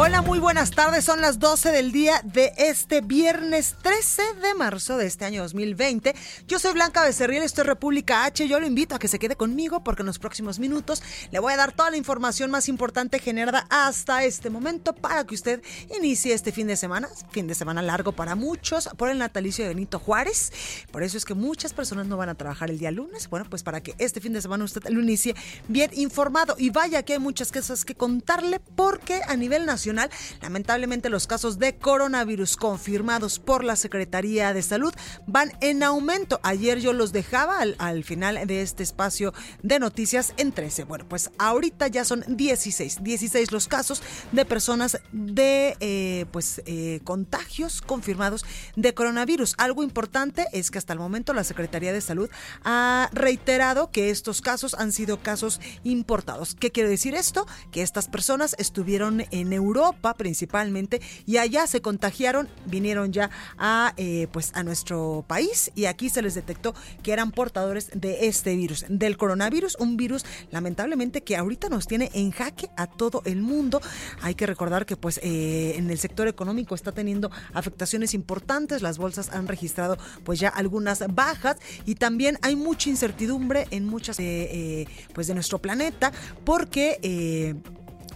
Hola, muy buenas tardes. Son las 12 del día de este viernes 13 de marzo de este año 2020. Yo soy Blanca Becerril, esto es República H. Yo lo invito a que se quede conmigo porque en los próximos minutos le voy a dar toda la información más importante generada hasta este momento para que usted inicie este fin de semana. Fin de semana largo para muchos por el natalicio de Benito Juárez. Por eso es que muchas personas no van a trabajar el día lunes. Bueno, pues para que este fin de semana usted lo inicie bien informado. Y vaya que hay muchas cosas que contarle porque a nivel nacional Lamentablemente los casos de coronavirus confirmados por la Secretaría de Salud van en aumento. Ayer yo los dejaba al, final de este espacio de noticias en 13. Bueno, pues ahorita ya son 16, 16 los casos de personas de eh, pues eh, contagios confirmados de coronavirus. Algo importante es que hasta el momento la Secretaría de Salud ha reiterado que estos casos han sido casos importados. ¿Qué quiere decir esto? Que estas personas estuvieron en Europa principalmente y allá se contagiaron, vinieron ya a eh, pues a nuestro país y aquí se les detectó que eran portadores de este virus, del coronavirus, un virus lamentablemente que ahorita nos tiene en jaque a todo el mundo. Hay que recordar que pues eh, en el sector económico está teniendo afectaciones importantes, las bolsas han registrado pues ya algunas bajas y también hay mucha incertidumbre en muchas eh, pues de nuestro planeta porque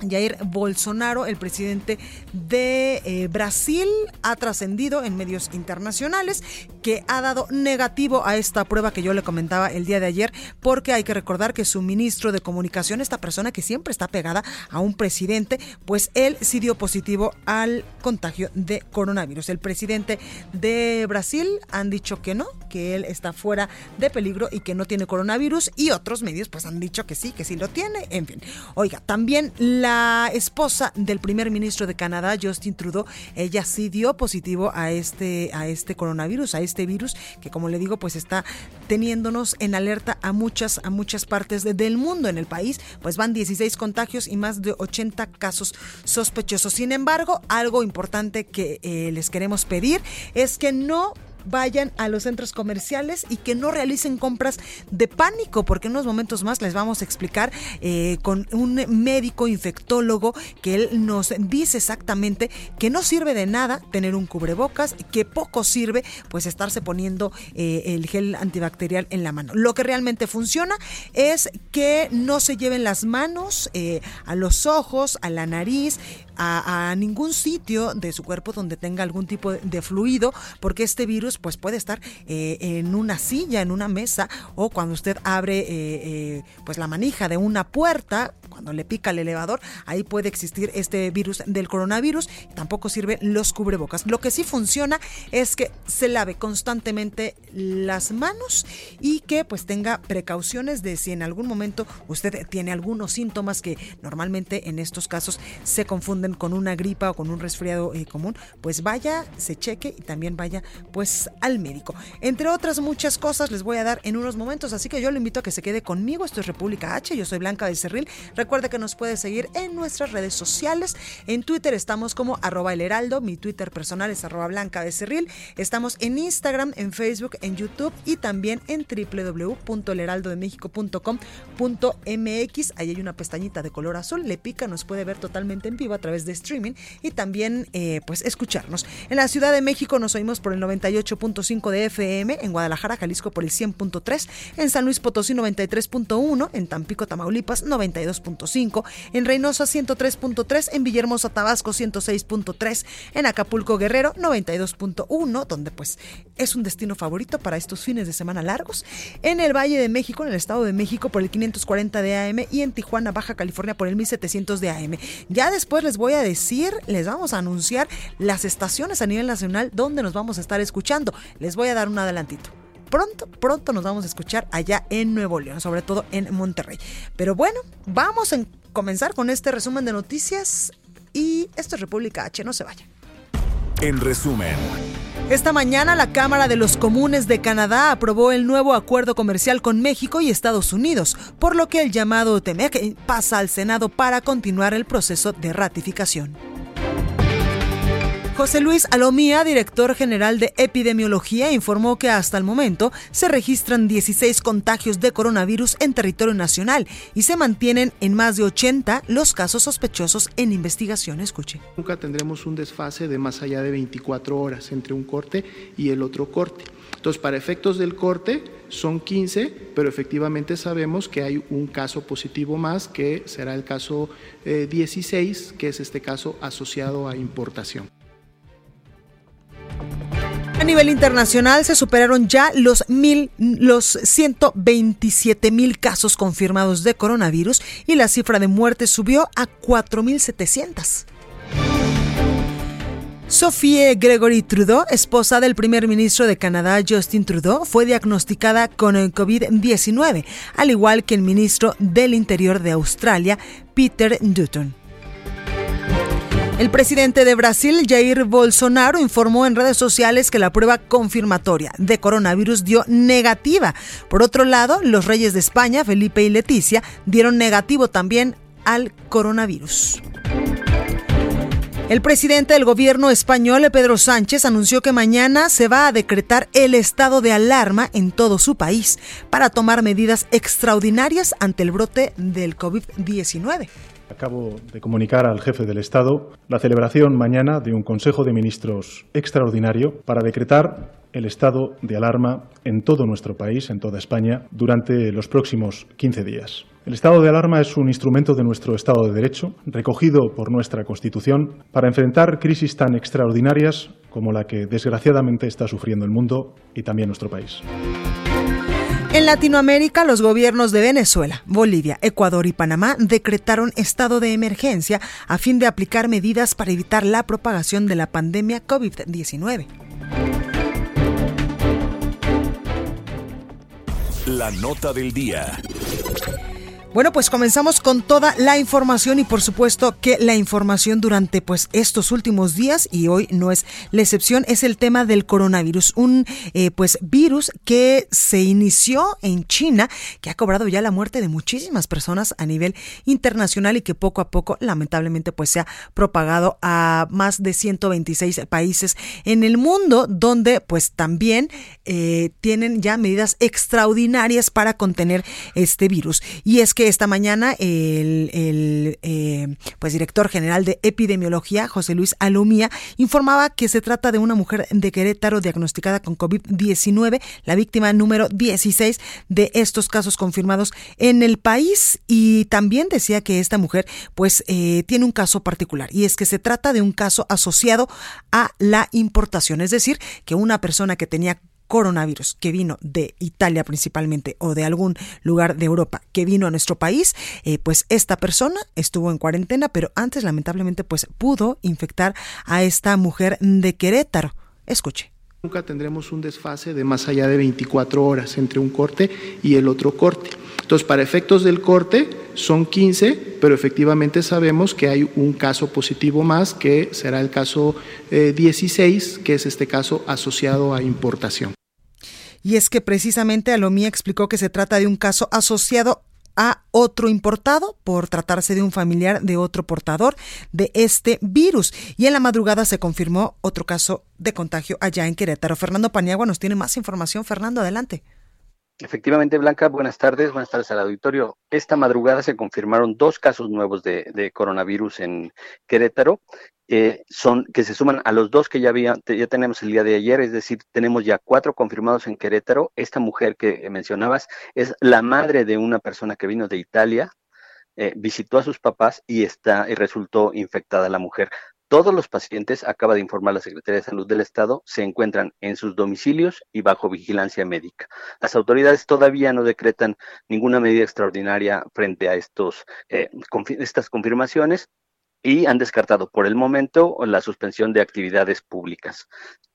Jair Bolsonaro, el presidente de eh, Brasil, ha trascendido en medios internacionales que ha dado negativo a esta prueba que yo le comentaba el día de ayer, porque hay que recordar que su ministro de comunicación, esta persona que siempre está pegada a un presidente, pues él sí dio positivo al contagio de coronavirus. El presidente de Brasil han dicho que no, que él está fuera de peligro y que no tiene coronavirus y otros medios pues han dicho que sí, que sí lo tiene, en fin. Oiga, también la la esposa del primer ministro de Canadá, Justin Trudeau, ella sí dio positivo a este, a este coronavirus, a este virus que como le digo, pues está teniéndonos en alerta a muchas, a muchas partes del mundo en el país, pues van 16 contagios y más de 80 casos sospechosos. Sin embargo, algo importante que eh, les queremos pedir es que no vayan a los centros comerciales y que no realicen compras de pánico, porque en unos momentos más les vamos a explicar eh, con un médico infectólogo que él nos dice exactamente que no sirve de nada tener un cubrebocas, que poco sirve pues estarse poniendo eh, el gel antibacterial en la mano. Lo que realmente funciona es que no se lleven las manos eh, a los ojos, a la nariz, a, ningún sitio de su cuerpo donde tenga algún tipo de, fluido, porque este virus pues puede estar eh, en una silla, en una mesa o cuando usted abre eh, eh, pues la manija de una puerta, cuando le pica el elevador, ahí puede existir este virus del coronavirus. Tampoco sirven los cubrebocas. Lo que sí funciona es que se lave constantemente las manos y que pues tenga precauciones de si en algún momento usted tiene algunos síntomas que normalmente en estos casos se confunden con una gripa o con un resfriado eh, común, pues vaya, se cheque y también vaya pues al médico. Entre otras muchas cosas les voy a dar en unos momentos, así que yo le invito a que se quede conmigo. Esto es República H, yo soy Blanca de Cerril. Recuerde que nos puede seguir en nuestras redes sociales. En Twitter estamos como arroba el heraldo, mi Twitter personal es arroba blanca becerril. Estamos en Instagram, en Facebook, en YouTube y también en www.elheraldodemexico.com.mx. Ahí hay una pestañita de color azul, le pica, nos puede ver totalmente en vivo a través de streaming y también eh, pues escucharnos. En la Ciudad de México nos oímos por el 98.5 de FM, en Guadalajara, Jalisco por el 100.3, en San Luis Potosí 93.1, en Tampico, Tamaulipas 92. 103.5, en Reynosa 103.3, en Villahermosa, Tabasco 106.3, en Acapulco, Guerrero 92.1, donde pues es un destino favorito para estos fines de semana largos, en el Valle de México, en el Estado de México por el 540 de AM y en Tijuana, Baja California por el 1700 de AM. Ya después les voy a decir, les vamos a anunciar las estaciones a nivel nacional donde nos vamos a estar escuchando. Les voy a dar un adelantito pronto, pronto nos vamos a escuchar allá en Nuevo León, sobre todo en Monterrey. Pero bueno, vamos a comenzar con este resumen de noticias y esto es República H, no se vaya. En resumen. Esta mañana la Cámara de los Comunes de Canadá aprobó el nuevo acuerdo comercial con México y Estados Unidos, por lo que el llamado TEMEC pasa al Senado para continuar el proceso de ratificación. José Luis Alomía, director general de epidemiología, informó que hasta el momento se registran 16 contagios de coronavirus en territorio nacional y se mantienen en más de 80 los casos sospechosos en investigación. Escuche. Nunca tendremos un desfase de más allá de 24 horas entre un corte y el otro corte. Entonces, para efectos del corte son 15, pero efectivamente sabemos que hay un caso positivo más, que será el caso 16, eh, que es este caso asociado a importación. A nivel internacional se superaron ya los, mil, los 127 mil casos confirmados de coronavirus y la cifra de muertes subió a 4.700. Sophie Gregory Trudeau, esposa del primer ministro de Canadá Justin Trudeau, fue diagnosticada con el COVID-19, al igual que el ministro del Interior de Australia, Peter Dutton. El presidente de Brasil, Jair Bolsonaro, informó en redes sociales que la prueba confirmatoria de coronavirus dio negativa. Por otro lado, los reyes de España, Felipe y Leticia, dieron negativo también al coronavirus. El presidente del gobierno español, Pedro Sánchez, anunció que mañana se va a decretar el estado de alarma en todo su país para tomar medidas extraordinarias ante el brote del COVID-19. Acabo de comunicar al jefe del Estado la celebración mañana de un Consejo de Ministros extraordinario para decretar el estado de alarma en todo nuestro país, en toda España, durante los próximos 15 días. El estado de alarma es un instrumento de nuestro Estado de Derecho, recogido por nuestra Constitución, para enfrentar crisis tan extraordinarias como la que desgraciadamente está sufriendo el mundo y también nuestro país. En Latinoamérica, los gobiernos de Venezuela, Bolivia, Ecuador y Panamá decretaron estado de emergencia a fin de aplicar medidas para evitar la propagación de la pandemia COVID-19. La nota del día. Bueno, pues comenzamos con toda la información y por supuesto que la información durante pues estos últimos días y hoy no es la excepción es el tema del coronavirus, un eh, pues virus que se inició en China, que ha cobrado ya la muerte de muchísimas personas a nivel internacional y que poco a poco lamentablemente pues se ha propagado a más de 126 países en el mundo donde pues también eh, tienen ya medidas extraordinarias para contener este virus. Y es que esta mañana el, eh, pues director general de epidemiología, José Luis Alumía, informaba que se trata de una mujer de Querétaro diagnosticada con COVID-19, la víctima número 16 de estos casos confirmados en el país. Y también decía que esta mujer pues eh, tiene un caso particular y es que se trata de un caso asociado a la importación, es decir, que una persona que tenía coronavirus que vino de Italia principalmente o de algún lugar de Europa que vino a nuestro país, eh, pues esta persona estuvo en cuarentena, pero antes lamentablemente pues pudo infectar a esta mujer de Querétaro. Escuche. Nunca tendremos un desfase de más allá de 24 horas entre un corte y el otro corte. Entonces, para efectos del corte son 15, pero efectivamente sabemos que hay un caso positivo más, que será el caso 16, eh, que es este caso asociado a importación. Y es que precisamente Alomía explicó que se trata de un caso asociado a otro importado por tratarse de un familiar de otro portador de este virus. Y en la madrugada se confirmó otro caso de contagio allá en Querétaro. Fernando Paniagua nos tiene más información. Fernando, adelante. Efectivamente, Blanca, buenas tardes, buenas tardes al auditorio. Esta madrugada se confirmaron dos casos nuevos de, coronavirus en Querétaro, eh, son que se suman a los dos que ya había, ya tenemos el día de ayer, es decir, tenemos ya cuatro confirmados en Querétaro. Esta mujer que mencionabas es la madre de una persona que vino de Italia, eh, visitó a sus papás y, está, y resultó infectada la mujer. Todos los pacientes, acaba de informar la Secretaría de Salud del Estado, se encuentran en sus domicilios y bajo vigilancia médica. Las autoridades todavía no decretan ninguna medida extraordinaria frente a estos, eh, estas confirmaciones y han descartado por el momento la suspensión de actividades públicas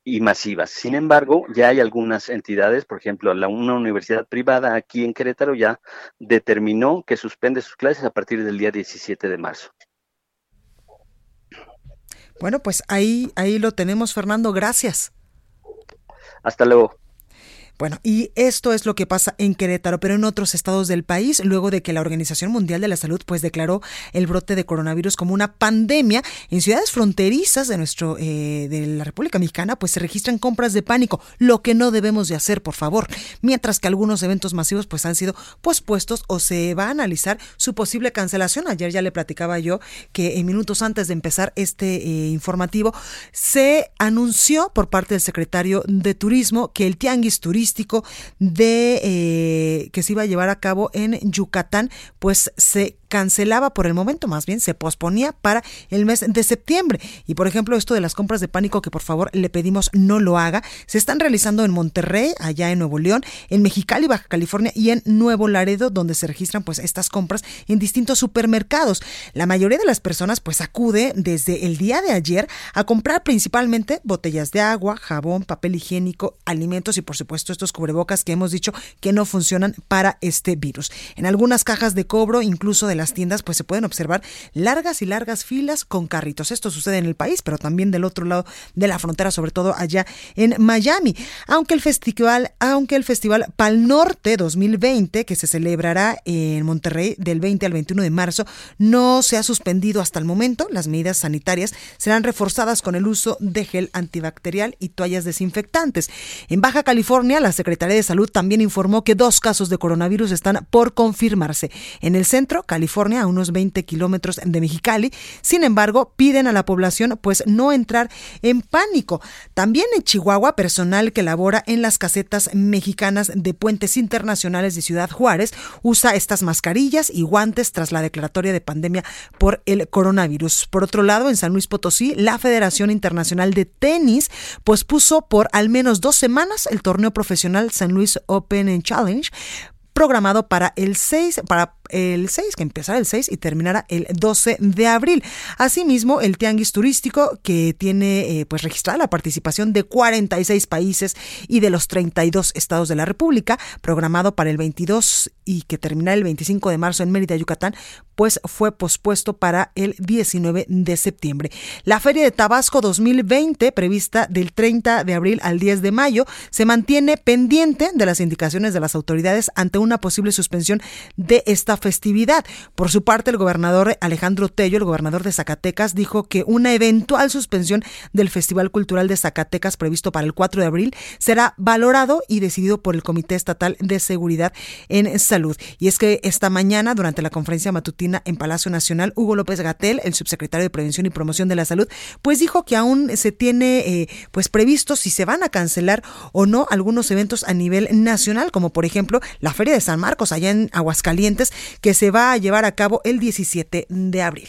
y masivas. Sin embargo, ya hay algunas entidades, por ejemplo, una universidad privada aquí en Querétaro ya determinó que suspende sus clases a partir del día 17 de marzo. Bueno, pues ahí, ahí lo tenemos, Fernando. Gracias. Hasta luego. Bueno, y esto es lo que pasa en Querétaro, pero en otros estados del país, luego de que la Organización Mundial de la Salud pues declaró el brote de coronavirus como una pandemia, en ciudades fronterizas de nuestro eh, de la República Mexicana pues se registran compras de pánico, lo que no debemos de hacer, por favor, mientras que algunos eventos masivos pues han sido pospuestos o se va a analizar su posible cancelación. Ayer ya le platicaba yo que en minutos antes de empezar este eh, informativo se anunció por parte del secretario de Turismo que el tianguis turístico de eh, que se iba a llevar a cabo en Yucatán, pues se cancelaba por el momento, más bien se posponía para el mes de septiembre. Y por ejemplo, esto de las compras de pánico que por favor le pedimos no lo haga, se están realizando en Monterrey, allá en Nuevo León, en Mexicali, Baja California y en Nuevo Laredo, donde se registran pues estas compras en distintos supermercados. La mayoría de las personas pues acude desde el día de ayer a comprar principalmente botellas de agua, jabón, papel higiénico, alimentos y por supuesto estos cubrebocas que hemos dicho que no funcionan para este virus. En algunas cajas de cobro, incluso de las tiendas, pues se pueden observar largas y largas filas con carritos. Esto sucede en el país, pero también del otro lado de la frontera, sobre todo allá en Miami. Aunque el festival, aunque el festival Pal Norte 2020, que se celebrará en Monterrey del 20 al 21 de marzo, no se ha suspendido hasta el momento. Las medidas sanitarias serán reforzadas con el uso de gel antibacterial y toallas desinfectantes. En Baja California, la Secretaría de Salud también informó que dos casos de coronavirus están por confirmarse. En el centro, California, a unos 20 kilómetros de Mexicali. Sin embargo, piden a la población pues no entrar en pánico. También en Chihuahua, personal que labora en las casetas mexicanas de puentes internacionales de Ciudad Juárez usa estas mascarillas y guantes tras la declaratoria de pandemia por el coronavirus. Por otro lado, en San Luis Potosí, la Federación Internacional de Tenis pues puso por al menos dos semanas el torneo profesional San Luis Open Challenge programado para el 6, para el 6, que empezará el 6 y terminará el 12 de abril. Asimismo, el Tianguis Turístico, que tiene eh, pues registrada la participación de 46 países y de los 32 estados de la República, programado para el 22 y que terminará el 25 de marzo en Mérida, Yucatán, pues fue pospuesto para el 19 de septiembre. La Feria de Tabasco 2020, prevista del 30 de abril al 10 de mayo, se mantiene pendiente de las indicaciones de las autoridades ante una posible suspensión de esta festividad. Por su parte, el gobernador Alejandro Tello, el gobernador de Zacatecas, dijo que una eventual suspensión del Festival Cultural de Zacatecas previsto para el 4 de abril será valorado y decidido por el Comité Estatal de Seguridad en Salud. Y es que esta mañana, durante la conferencia matutina en Palacio Nacional, Hugo López Gatel, el subsecretario de Prevención y Promoción de la Salud, pues dijo que aún se tiene eh, pues previsto si se van a cancelar o no algunos eventos a nivel nacional, como por ejemplo la Feria de San Marcos allá en Aguascalientes, que se va a llevar a cabo el 17 de abril.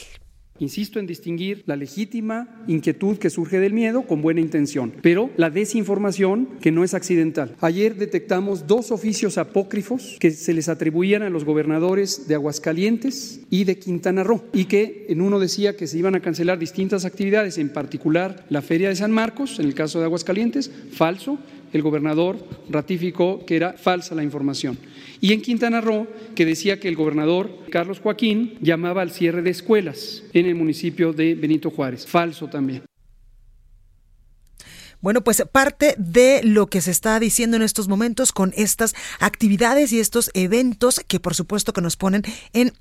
Insisto en distinguir la legítima inquietud que surge del miedo con buena intención, pero la desinformación que no es accidental. Ayer detectamos dos oficios apócrifos que se les atribuían a los gobernadores de Aguascalientes y de Quintana Roo y que en uno decía que se iban a cancelar distintas actividades, en particular la Feria de San Marcos, en el caso de Aguascalientes, falso, el gobernador ratificó que era falsa la información. Y en Quintana Roo, que decía que el gobernador Carlos Joaquín llamaba al cierre de escuelas en el municipio de Benito Juárez. Falso también. Bueno, pues parte de lo que se está diciendo en estos momentos con estas actividades y estos eventos que por supuesto que nos ponen en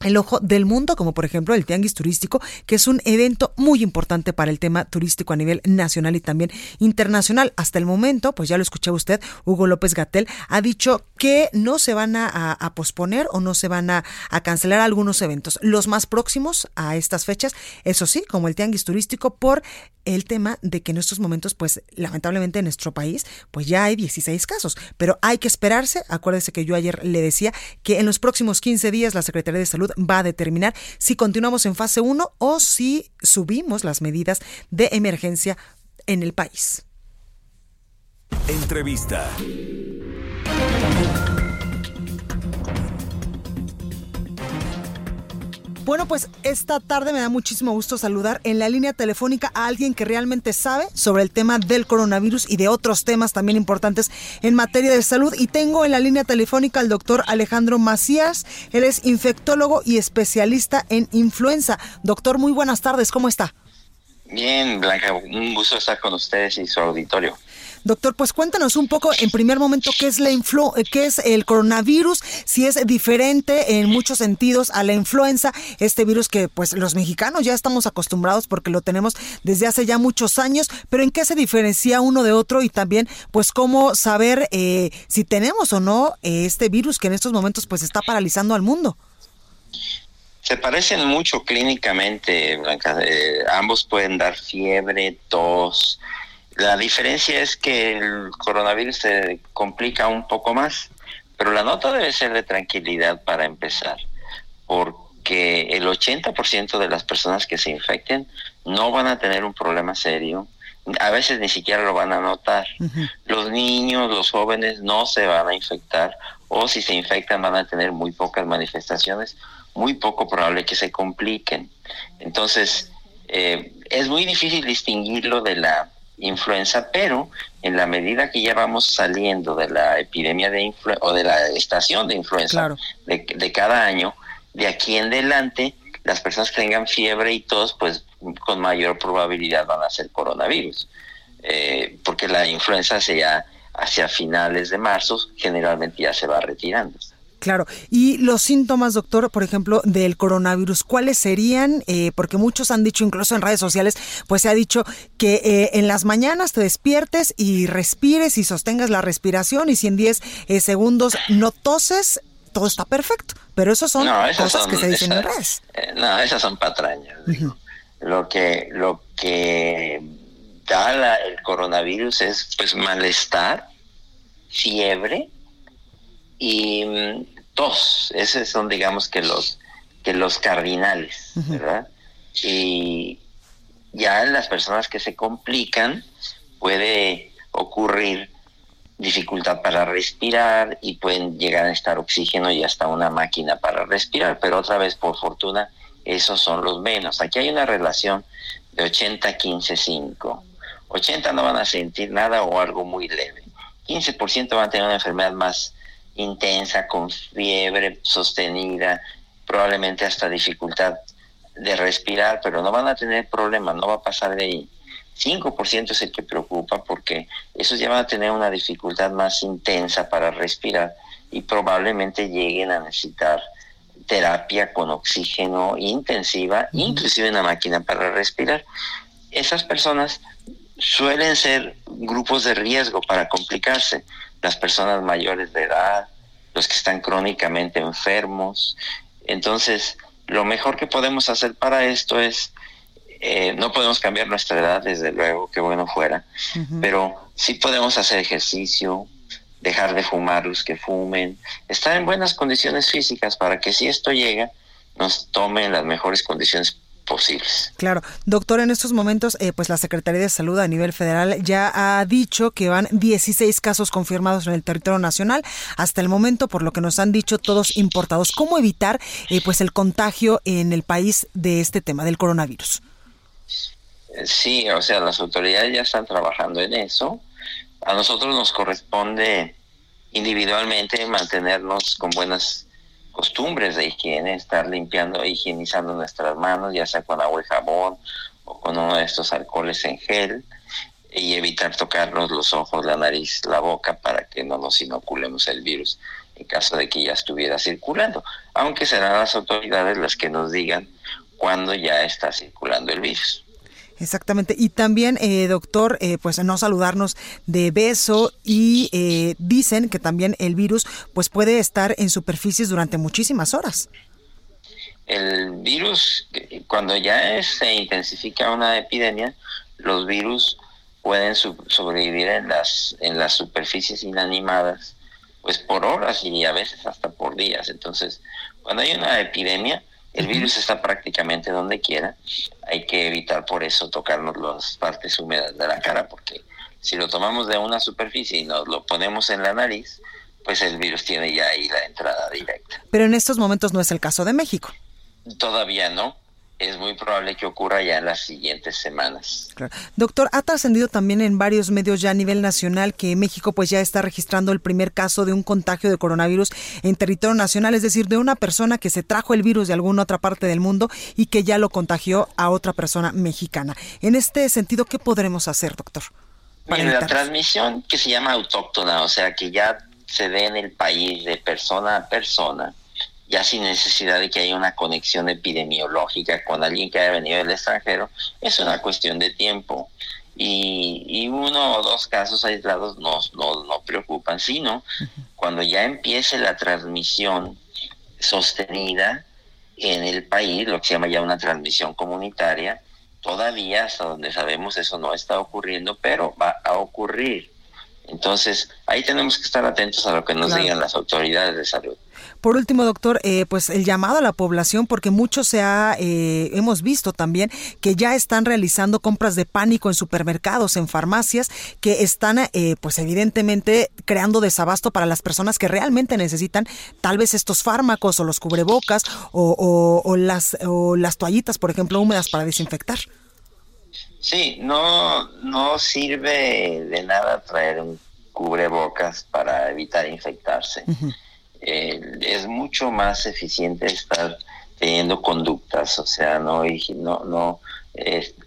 el ojo del mundo, como por ejemplo el Tianguis Turístico, que es un evento muy importante para el tema turístico a nivel nacional y también internacional. Hasta el momento, pues ya lo escuchó usted, Hugo López Gatel ha dicho que no se van a, posponer o no se van a, a, cancelar algunos eventos. Los más próximos a estas fechas, eso sí, como el Tianguis Turístico, por el tema de que en estos momentos, pues lamentablemente en nuestro país, pues ya hay 16 casos, pero hay que esperarse. Acuérdese que yo ayer le decía que en los próximos 15 días la Secretaría de Salud Va a determinar si continuamos en fase 1 o si subimos las medidas de emergencia en el país. Entrevista. Bueno, pues esta tarde me da muchísimo gusto saludar en la línea telefónica a alguien que realmente sabe sobre el tema del coronavirus y de otros temas también importantes en materia de salud. Y tengo en la línea telefónica al doctor Alejandro Macías. Él es infectólogo y especialista en influenza. Doctor, muy buenas tardes. ¿Cómo está? Bien, Blanca, un gusto estar con ustedes y su auditorio. Doctor, pues cuéntanos un poco en primer momento qué es la influ qué es el coronavirus, si es diferente en muchos sentidos a la influenza, este virus que pues los mexicanos ya estamos acostumbrados porque lo tenemos desde hace ya muchos años, pero en qué se diferencia uno de otro y también pues cómo saber eh, si tenemos o no eh, este virus que en estos momentos pues está paralizando al mundo. Se parecen mucho clínicamente, Blanca. Eh, ambos pueden dar fiebre, tos, la diferencia es que el coronavirus se complica un poco más, pero la nota debe ser de tranquilidad para empezar, porque el 80% de las personas que se infecten no van a tener un problema serio, a veces ni siquiera lo van a notar. Los niños, los jóvenes no se van a infectar o si se infectan van a tener muy pocas manifestaciones, muy poco probable que se compliquen. Entonces, eh, es muy difícil distinguirlo de la influenza, pero en la medida que ya vamos saliendo de la epidemia de influenza o de la estación de influenza de, cada año, de aquí en adelante, las personas que tengan fiebre y tos, pues con mayor probabilidad van a ser coronavirus, eh, porque la influenza hacia, hacia finales de marzo generalmente ya se va retirando. Claro. Y los síntomas, doctor, por ejemplo, del coronavirus, ¿cuáles serían? Eh, porque muchos han dicho, incluso en redes sociales, pues se ha dicho que eh, en las mañanas te despiertes y respires y sostengas la respiración y si en 10 eh, segundos no toses, todo está perfecto. Pero eso son cosas que se dicen en redes. no, esas son patrañas. Lo que, lo que da el coronavirus es pues malestar, fiebre, y mm, tos, esos son digamos que los que los cardinales, ¿verdad? Y ya en las personas que se complican puede ocurrir dificultad para respirar y pueden llegar a necesitar oxígeno y hasta una máquina para respirar, pero otra vez por fortuna esos son los menos. Aquí hay una relación de 80 15 5. 80 no van a sentir nada o algo muy leve. 15% van a tener una enfermedad más intensa, con fiebre sostenida, probablemente hasta dificultad de respirar, pero no van a tener problemas, no va a pasar de ahí. 5% es el que preocupa porque esos ya van a tener una dificultad más intensa para respirar y probablemente lleguen a necesitar terapia con oxígeno intensiva, inclusive una máquina para respirar. Esas personas suelen ser grupos de riesgo para complicarse las personas mayores de edad, los que están crónicamente enfermos. Entonces, lo mejor que podemos hacer para esto es, eh, no podemos cambiar nuestra edad, desde luego, que bueno fuera, pero sí podemos hacer ejercicio, dejar de fumar los que fumen, estar en buenas condiciones físicas para que si esto llega, nos tome en las mejores condiciones posibles. Claro, doctor, en estos momentos, eh, pues la Secretaría de Salud a nivel federal ya ha dicho que van 16 casos confirmados en el territorio nacional hasta el momento, por lo que nos han dicho todos importados. ¿Cómo evitar eh, pues el contagio en el país de este tema del coronavirus? Eh, sí, o sea, las autoridades ya están trabajando en eso. A nosotros nos corresponde individualmente mantenernos con buenas costumbres de higiene, estar limpiando, higienizando nuestras manos, ya sea con agua y jabón o con uno de estos alcoholes en gel, y evitar tocarnos los ojos, la nariz, la boca para que no nos inoculemos el virus en caso de que ya estuviera circulando, aunque serán las autoridades las que nos digan cuándo ya está circulando el virus. Exactamente. Y también, eh, doctor, eh, pues no saludarnos de beso y eh, dicen que también el virus pues puede estar en superficies durante muchísimas horas. El virus, cuando ya se intensifica una epidemia, los virus pueden sobrevivir en las, en las superficies inanimadas pues por horas y a veces hasta por días. Entonces, cuando hay una epidemia, el virus está prácticamente donde quiera. Hay que evitar por eso tocarnos las partes húmedas de la cara, porque si lo tomamos de una superficie y nos lo ponemos en la nariz, pues el virus tiene ya ahí la entrada directa. Pero en estos momentos no es el caso de México. Todavía no es muy probable que ocurra ya en las siguientes semanas. Doctor, ha trascendido también en varios medios ya a nivel nacional que México pues ya está registrando el primer caso de un contagio de coronavirus en territorio nacional, es decir, de una persona que se trajo el virus de alguna otra parte del mundo y que ya lo contagió a otra persona mexicana. En este sentido, ¿qué podremos hacer, doctor? La transmisión que se llama autóctona, o sea, que ya se ve en el país de persona a persona, ya sin necesidad de que haya una conexión epidemiológica con alguien que haya venido del extranjero, es una cuestión de tiempo. Y, uno o dos casos aislados no, no, preocupan, sino cuando ya empiece la transmisión sostenida en el país, lo que se llama ya una transmisión comunitaria, todavía hasta donde sabemos eso no está ocurriendo, pero va a ocurrir. Entonces, ahí tenemos que estar atentos a lo que nos digan las autoridades de salud. Por último, doctor, eh, pues el llamado a la población, porque mucho se ha, eh, hemos visto también que ya están realizando compras de pánico en supermercados, en farmacias, que están, eh, pues evidentemente, creando desabasto para las personas que realmente necesitan tal vez estos fármacos o los cubrebocas o, o, las, o las toallitas, por ejemplo, húmedas para desinfectar. Sí, no, no sirve de nada traer un cubrebocas para evitar infectarse. Eh, es mucho más eficiente estar teniendo conductas, o sea, no no no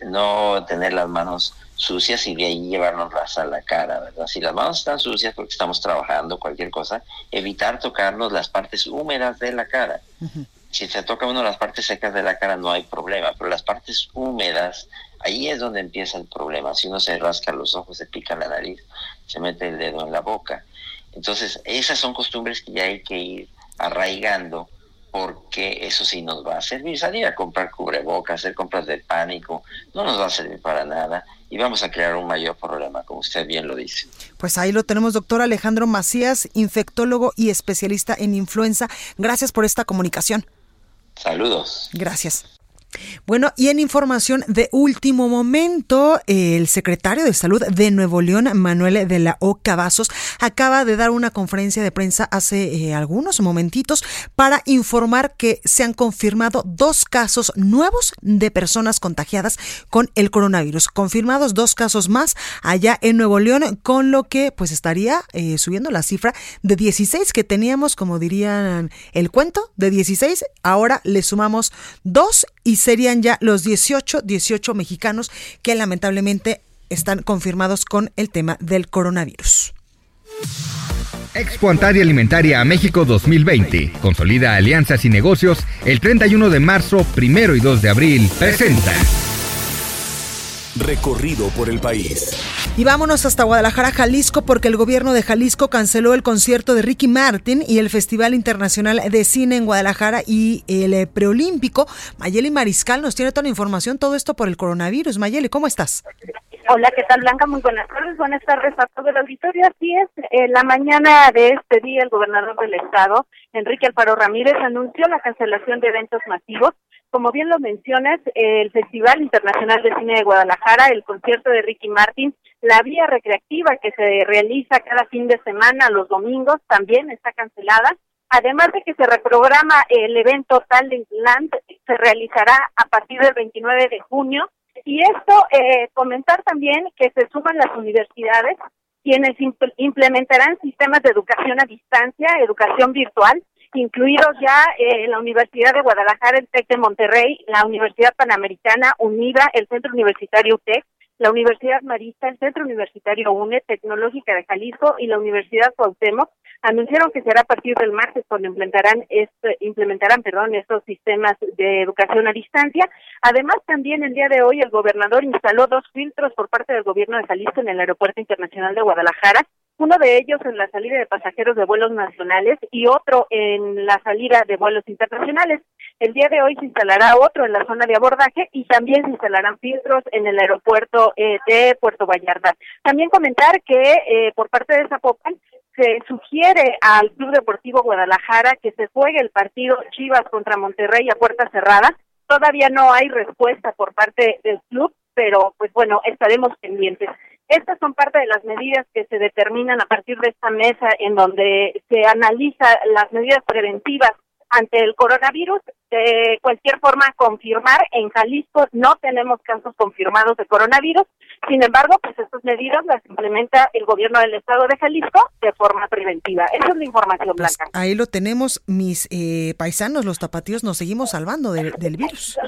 no tener las manos sucias y de ahí llevárnoslas a la cara, ¿verdad? Si las manos están sucias porque estamos trabajando, cualquier cosa, evitar tocarnos las partes húmedas de la cara. Si se toca uno las partes secas de la cara no hay problema, pero las partes húmedas, ahí es donde empieza el problema. Si uno se rasca los ojos, se pica la nariz, se mete el dedo en la boca entonces, esas son costumbres que ya hay que ir arraigando porque eso sí nos va a servir. Salir a comprar cubrebocas, hacer compras de pánico, no nos va a servir para nada y vamos a crear un mayor problema, como usted bien lo dice. Pues ahí lo tenemos, doctor Alejandro Macías, infectólogo y especialista en influenza. Gracias por esta comunicación. Saludos. Gracias. Bueno, y en información de último momento, el secretario de Salud de Nuevo León, Manuel de la O. Cavazos, acaba de dar una conferencia de prensa hace eh, algunos momentitos para informar que se han confirmado dos casos nuevos de personas contagiadas con el coronavirus. Confirmados dos casos más allá en Nuevo León, con lo que pues estaría eh, subiendo la cifra de 16 que teníamos, como dirían el cuento, de 16. Ahora le sumamos dos y serían ya los 18, 18 mexicanos que lamentablemente están confirmados con el tema del coronavirus. Expo Antaria Alimentaria a México 2020. Consolida alianzas y negocios el 31 de marzo, 1 y 2 de abril. Presenta. Recorrido por el país. Y vámonos hasta Guadalajara, Jalisco, porque el gobierno de Jalisco canceló el concierto de Ricky Martin y el Festival Internacional de Cine en Guadalajara y el eh, preolímpico. Mayeli Mariscal nos tiene toda la información, todo esto por el coronavirus. Mayeli, ¿cómo estás? Hola, ¿qué tal Blanca? Muy buenas tardes. Buenas tardes a todo el auditorio. Así es, en la mañana de este día el gobernador del estado, Enrique Alfaro Ramírez, anunció la cancelación de eventos masivos como bien lo mencionas, el Festival Internacional de Cine de Guadalajara, el concierto de Ricky Martin, la vía recreativa que se realiza cada fin de semana, los domingos, también está cancelada. Además de que se reprograma el evento Talentland, se realizará a partir del 29 de junio. Y esto, eh, comentar también que se suman las universidades, quienes implementarán sistemas de educación a distancia, educación virtual, incluidos ya eh, la Universidad de Guadalajara, el TEC de Monterrey, la Universidad Panamericana, UNIVA, el Centro Universitario UTEC, la Universidad Marista, el Centro Universitario UNE, Tecnológica de Jalisco y la Universidad Cuauhtémoc anunciaron que será a partir del martes cuando implementarán este, implementarán perdón estos sistemas de educación a distancia. Además también el día de hoy el gobernador instaló dos filtros por parte del gobierno de Jalisco en el Aeropuerto Internacional de Guadalajara uno de ellos en la salida de pasajeros de vuelos nacionales y otro en la salida de vuelos internacionales. El día de hoy se instalará otro en la zona de abordaje y también se instalarán filtros en el aeropuerto eh, de Puerto Vallarta. También comentar que eh, por parte de Zapopan se sugiere al Club Deportivo Guadalajara que se juegue el partido Chivas contra Monterrey a puerta cerrada. Todavía no hay respuesta por parte del club, pero pues bueno, estaremos pendientes. Estas son parte de las medidas que se determinan a partir de esta mesa en donde se analiza las medidas preventivas ante el coronavirus. De cualquier forma, confirmar, en Jalisco no tenemos casos confirmados de coronavirus. Sin embargo, pues estas medidas las implementa el gobierno del estado de Jalisco de forma preventiva. Esa es la información Pues blanca. ahí lo tenemos, mis eh, paisanos, los tapatíos, nos seguimos salvando del- del virus.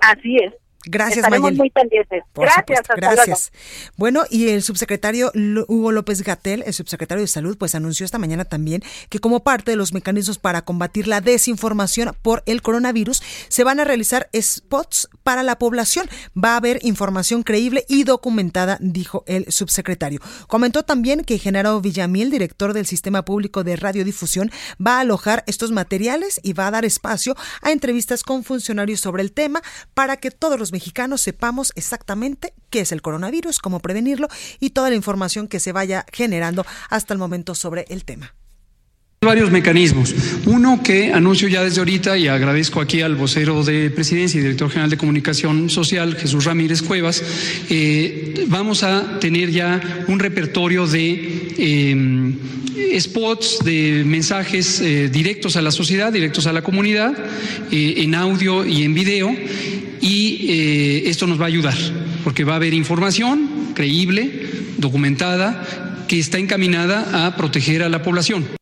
Así es. Gracias, Estaremos Mayeli. muy pendientes. Por Gracias, hasta gracias. Bueno, y el subsecretario Hugo López Gatel, el subsecretario de Salud, pues anunció esta mañana también que como parte de los mecanismos para combatir la desinformación por el coronavirus, se van a realizar spots para la población. Va a haber información creíble y documentada, dijo el subsecretario. Comentó también que Genaro Villamil, director del Sistema Público de Radiodifusión, va a alojar estos materiales y va a dar espacio a entrevistas con funcionarios sobre el tema para que todos los mexicanos sepamos exactamente qué es el coronavirus, cómo prevenirlo y toda la información que se vaya generando hasta el momento sobre el tema. Varios mecanismos. Uno que anuncio ya desde ahorita y agradezco aquí al vocero de presidencia y director general de comunicación social, Jesús Ramírez Cuevas. eh, vamos a tener ya un repertorio de eh, spots, de mensajes eh, directos a la sociedad, directos a la comunidad, en audio y en video. Y esto nos va a ayudar, porque va a haber información creíble, documentada, que está encaminada a proteger a la población.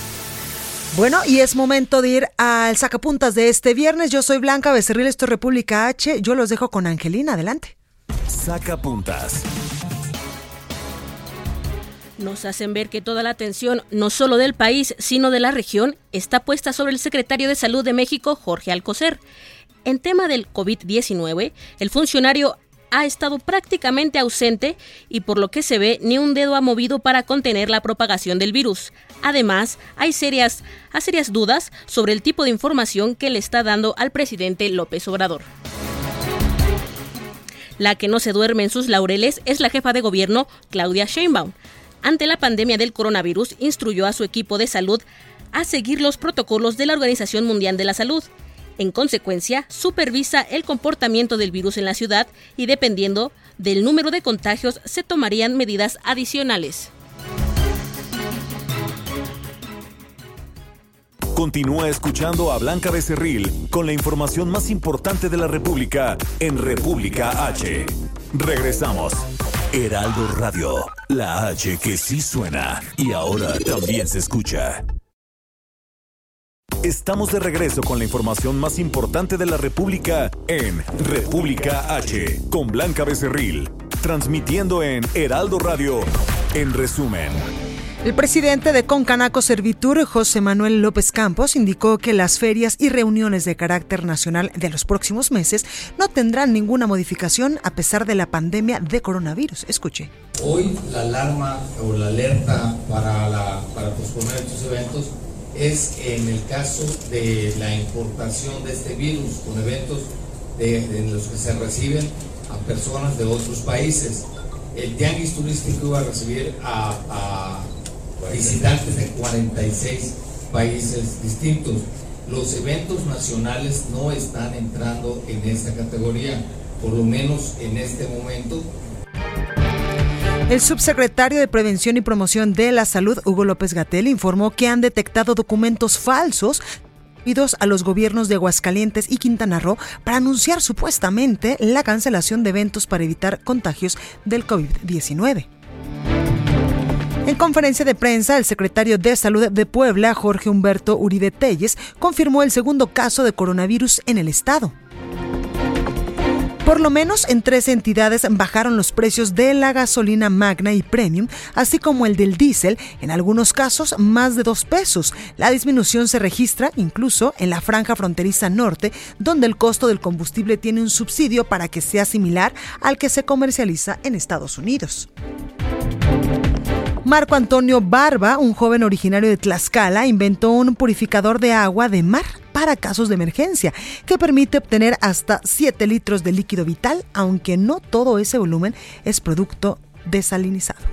Bueno, y es momento de ir al sacapuntas de este viernes. Yo soy Blanca Becerril, esto es República H. Yo los dejo con Angelina, adelante. Saca puntas. Nos hacen ver que toda la atención, no solo del país, sino de la región, está puesta sobre el secretario de Salud de México, Jorge Alcocer. En tema del COVID-19, el funcionario ha estado prácticamente ausente y por lo que se ve ni un dedo ha movido para contener la propagación del virus. Además, hay serias, serias dudas sobre el tipo de información que le está dando al presidente López Obrador. La que no se duerme en sus laureles es la jefa de gobierno, Claudia Sheinbaum. Ante la pandemia del coronavirus, instruyó a su equipo de salud a seguir los protocolos de la Organización Mundial de la Salud. En consecuencia, supervisa el comportamiento del virus en la ciudad y dependiendo del número de contagios se tomarían medidas adicionales. Continúa escuchando a Blanca Becerril con la información más importante de la República en República H. Regresamos. Heraldo Radio, la H que sí suena y ahora también se escucha. Estamos de regreso con la información más importante de la República en República H con Blanca Becerril, transmitiendo en Heraldo Radio. En resumen. El presidente de Concanaco Servitur, José Manuel López Campos, indicó que las ferias y reuniones de carácter nacional de los próximos meses no tendrán ninguna modificación a pesar de la pandemia de coronavirus. Escuche. Hoy la alarma o la alerta para, la, para posponer estos eventos es en el caso de la importación de este virus con eventos de los que se reciben a personas de otros países. El tianguis turístico iba a recibir a visitantes de 46 países distintos. Los eventos nacionales no están entrando en esta categoría, por lo menos en este momento. El subsecretario de Prevención y Promoción de la Salud, Hugo López Gatel, informó que han detectado documentos falsos a los gobiernos de Aguascalientes y Quintana Roo para anunciar supuestamente la cancelación de eventos para evitar contagios del COVID-19. En conferencia de prensa, el secretario de Salud de Puebla, Jorge Humberto Uribe Telles, confirmó el segundo caso de coronavirus en el estado. Por lo menos en tres entidades bajaron los precios de la gasolina magna y premium, así como el del diésel, en algunos casos más de dos pesos. La disminución se registra incluso en la franja fronteriza norte, donde el costo del combustible tiene un subsidio para que sea similar al que se comercializa en Estados Unidos. Marco Antonio Barba, un joven originario de Tlaxcala, inventó un purificador de agua de mar para casos de emergencia, que permite obtener hasta 7 litros de líquido vital, aunque no todo ese volumen es producto desalinizado.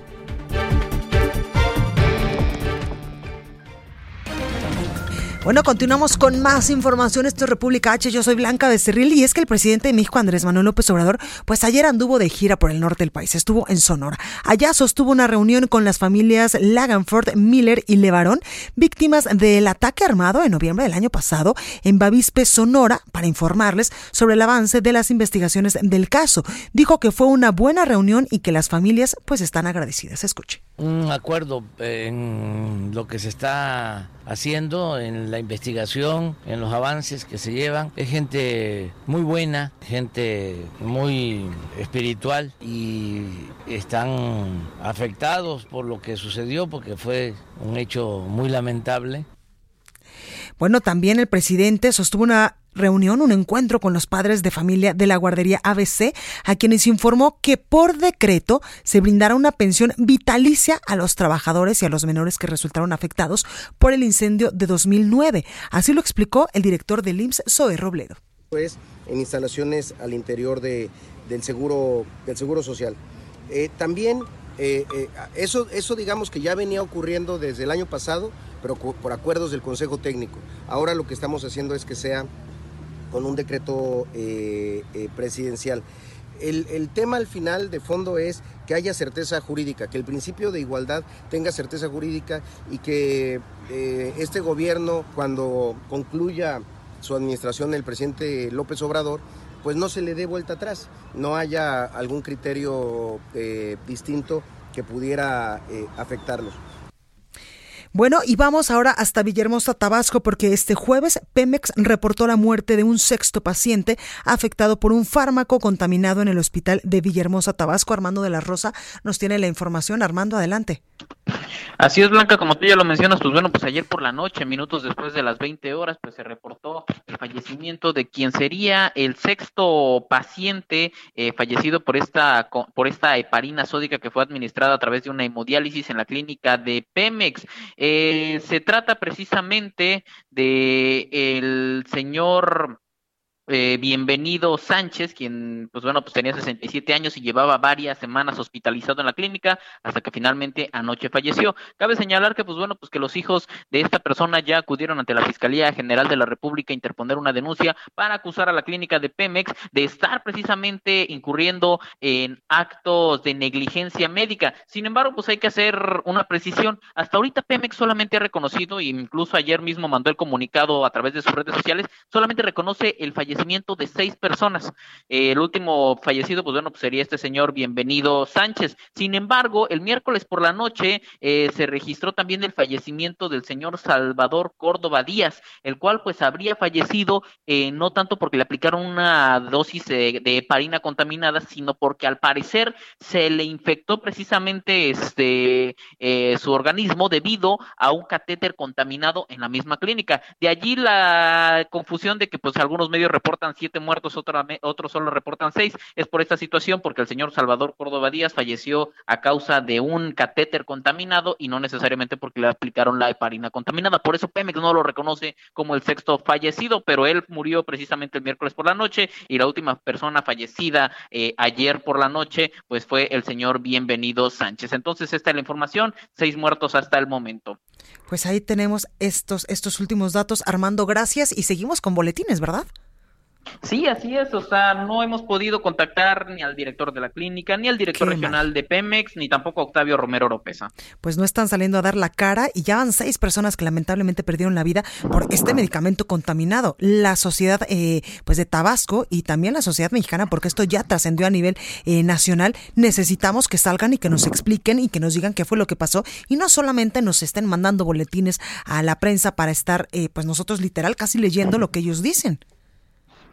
Bueno, continuamos con más información. Esto es República H. Yo soy Blanca Becerril y es que el presidente de México, Andrés Manuel López Obrador, pues ayer anduvo de gira por el norte del país. Estuvo en Sonora. Allá sostuvo una reunión con las familias Laganford, Miller y Levarón, víctimas del ataque armado en noviembre del año pasado en Bavispe, Sonora, para informarles sobre el avance de las investigaciones del caso. Dijo que fue una buena reunión y que las familias pues están agradecidas. Escuche. Un acuerdo en lo que se está haciendo en la investigación, en los avances que se llevan. Es gente muy buena, gente muy espiritual y están afectados por lo que sucedió porque fue un hecho muy lamentable. Bueno, también el presidente sostuvo una reunión, un encuentro con los padres de familia de la guardería ABC, a quienes informó que por decreto se brindará una pensión vitalicia a los trabajadores y a los menores que resultaron afectados por el incendio de 2009. Así lo explicó el director del IMSS, Zoe Robledo. Pues en instalaciones al interior de, del, seguro, del seguro social. Eh, también eh, eh, eso, eso digamos que ya venía ocurriendo desde el año pasado, pero por acuerdos del Consejo Técnico. Ahora lo que estamos haciendo es que sea con un decreto eh, eh, presidencial. El, tema al final de fondo es que haya certeza jurídica, que el principio de igualdad tenga certeza jurídica y que eh, este gobierno, cuando concluya su administración, el presidente López Obrador, pues no se le dé vuelta atrás, no haya algún criterio distinto que pudiera afectarlos. Bueno, y vamos ahora hasta Villahermosa, Tabasco, porque este jueves Pemex reportó la muerte de un sexto paciente afectado por un fármaco contaminado en el hospital de Villahermosa, Tabasco. Armando de la Rosa nos tiene la información. Armando, adelante. Así es, Blanca, como tú ya lo mencionas, pues bueno, pues ayer por la noche, minutos después de las 20 horas, pues se reportó el fallecimiento de quien sería el sexto paciente eh, fallecido por esta, por esta heparina sódica que fue administrada a través de una hemodiálisis en la clínica de Pemex. Eh, se trata precisamente de el señor eh, Bienvenido Sánchez, quien, pues bueno, pues tenía 67 años y llevaba varias semanas hospitalizado en la clínica hasta que finalmente anoche falleció. Cabe señalar que, pues bueno, pues que los hijos de esta persona ya acudieron ante la Fiscalía General de la República a interponer una denuncia para acusar a la clínica de Pemex de estar precisamente incurriendo en actos de negligencia médica. Sin embargo, pues hay que hacer una precisión. Hasta ahorita Pemex solamente ha reconocido, e incluso ayer mismo mandó el comunicado a través de sus redes sociales, solamente reconoce el fallecimiento de seis personas. el último fallecido, pues bueno, pues sería este señor Bienvenido Sánchez. Sin embargo, el miércoles por la noche eh, se registró también el fallecimiento del señor Salvador Córdoba Díaz, el cual pues habría fallecido eh, no tanto porque le aplicaron una dosis de, heparina contaminada, sino porque al parecer se le infectó precisamente este eh, su organismo debido a un catéter contaminado en la misma clínica. De allí la confusión de que pues algunos medios reportan siete muertos, otros solo reportan seis. Es por esta situación, porque el señor Salvador Córdoba Díaz falleció a causa de un catéter contaminado y no necesariamente porque le aplicaron la heparina contaminada. Por eso Pemex no lo reconoce como el sexto fallecido, pero él murió precisamente el miércoles por la noche y la última persona fallecida eh, ayer por la noche, pues fue el señor Bienvenido Sánchez. Entonces, esta es la información, seis muertos hasta el momento. Pues ahí tenemos estos, estos últimos datos. Armando, gracias y seguimos con boletines, ¿verdad? Sí, así es, o sea, no hemos podido contactar ni al director de la clínica, ni al director regional de Pemex, ni tampoco a Octavio Romero Oropesa. Pues no están saliendo a dar la cara y ya van seis personas que lamentablemente perdieron la vida por este medicamento contaminado. La sociedad eh, pues de Tabasco y también la sociedad mexicana, porque esto ya trascendió a nivel eh, nacional, necesitamos que salgan y que nos expliquen y que nos digan qué fue lo que pasó y no solamente nos estén mandando boletines a la prensa para estar eh, pues nosotros literal casi leyendo lo que ellos dicen.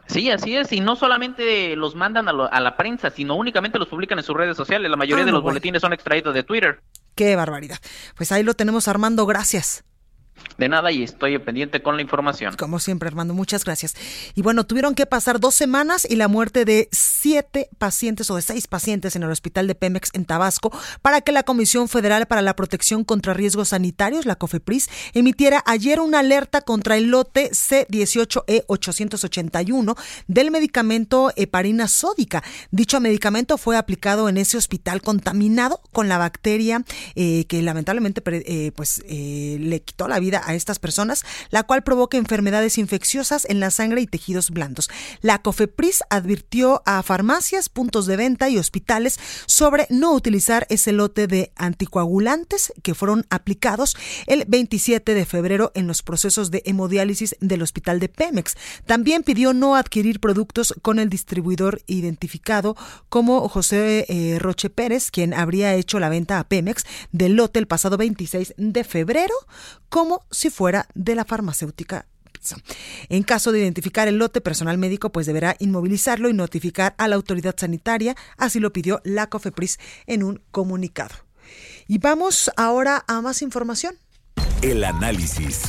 Sí, así es, y no solamente los mandan a, la prensa, sino únicamente los publican en sus redes sociales. La mayoría ah, de los boletines son extraídos de Twitter. Qué barbaridad. Pues ahí lo tenemos, Armando, gracias. De nada y estoy pendiente con la información. Como siempre, Armando, muchas gracias. Y bueno, tuvieron que pasar dos semanas y la muerte de siete pacientes o de seis pacientes en el hospital de Pemex en Tabasco para que la Comisión Federal para la Protección contra Riesgos Sanitarios, la COFEPRIS, emitiera ayer una alerta contra el lote C18E881 del medicamento heparina sódica. Dicho medicamento fue aplicado en ese hospital contaminado con la bacteria eh, que lamentablemente eh, pues, eh, le quitó la vida a estas personas, la cual provoca enfermedades infecciosas en la sangre y tejidos blandos. La COFEPRIS advirtió a farmacias, puntos de venta y hospitales sobre no utilizar ese lote de anticoagulantes que fueron aplicados el 27 de febrero en los procesos de hemodiálisis del hospital de Pemex. También pidió no adquirir productos con el distribuidor identificado como José eh, Roche Pérez, quien habría hecho la venta a Pemex del lote el pasado 26 de febrero, como si fuera de la farmacéutica en caso de identificar el lote, personal médico pues deberá inmovilizarlo y notificar a la autoridad sanitaria, así lo pidió la COFEPRIS en un comunicado. Y vamos ahora a más información. El análisis.